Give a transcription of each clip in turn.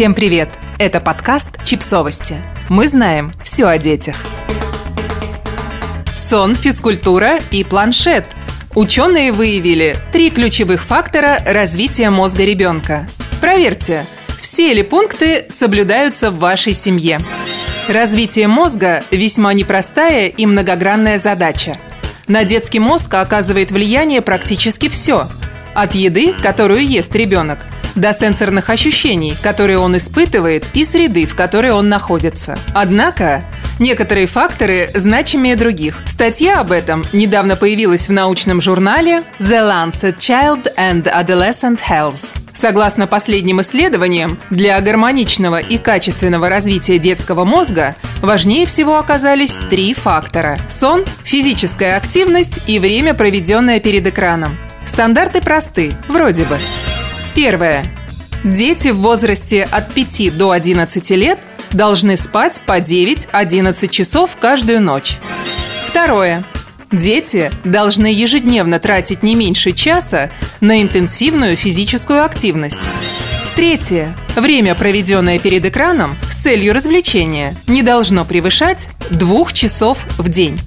Всем привет! Это подкаст «Чипсовости». Мы знаем все о детях. Сон, физкультура и планшет. Ученые выявили три ключевых фактора развития мозга ребенка. Проверьте, все ли пункты соблюдаются в вашей семье. Развитие мозга – весьма непростая и многогранная задача. На детский мозг оказывает влияние практически все. От еды, которую ест ребенок – до сенсорных ощущений, которые он испытывает, и среды, в которой он находится. Однако, некоторые факторы значимее других. Статья об этом недавно появилась в научном журнале The Lancet Child and Adolescent Health. Согласно последним исследованиям, для гармоничного и качественного развития детского мозга важнее всего оказались три фактора – сон, физическая активность и время, проведенное перед экраном. Стандарты просты, вроде бы. Первое. Дети в возрасте от 5 до 11 лет должны спать по 9-11 часов каждую ночь. Второе. Дети должны ежедневно тратить не меньше часа на интенсивную физическую активность. Третье. Время, проведенное перед экраном с целью развлечения, не должно превышать двух часов в день.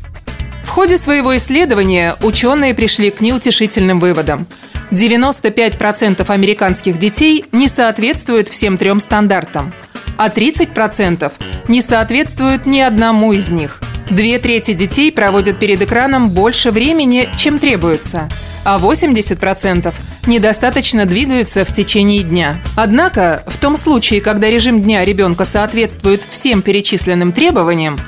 В ходе своего исследования ученые пришли к неутешительным выводам – 95% американских детей не соответствуют всем трем стандартам, а 30% не соответствуют ни одному из них. Две трети детей проводят перед экраном больше времени, чем требуется, а 80% недостаточно двигаются в течение дня. Однако, в том случае, когда режим дня ребенка соответствует всем перечисленным требованиям,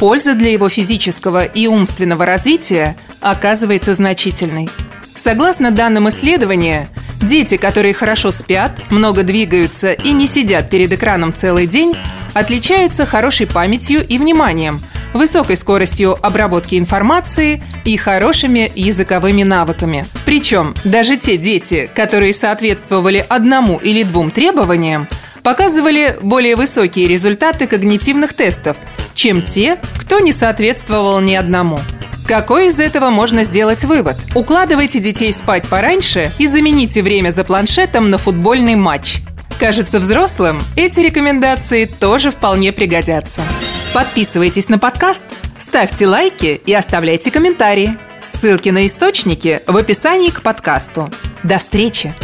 польза для его физического и умственного развития оказывается значительной. Согласно данным исследования, дети, которые хорошо спят, много двигаются и не сидят перед экраном целый день, отличаются хорошей памятью и вниманием, высокой скоростью обработки информации и хорошими языковыми навыками. Причем даже те дети, которые соответствовали одному или двум требованиям, показывали более высокие результаты когнитивных тестов, чем те, кто не соответствовал ни одному. Какой из этого можно сделать вывод? Укладывайте детей спать пораньше и замените время за планшетом на футбольный матч. Кажется, взрослым эти рекомендации тоже вполне пригодятся. Подписывайтесь на подкаст, ставьте лайки и оставляйте комментарии. Ссылки на источники в описании к подкасту. До встречи!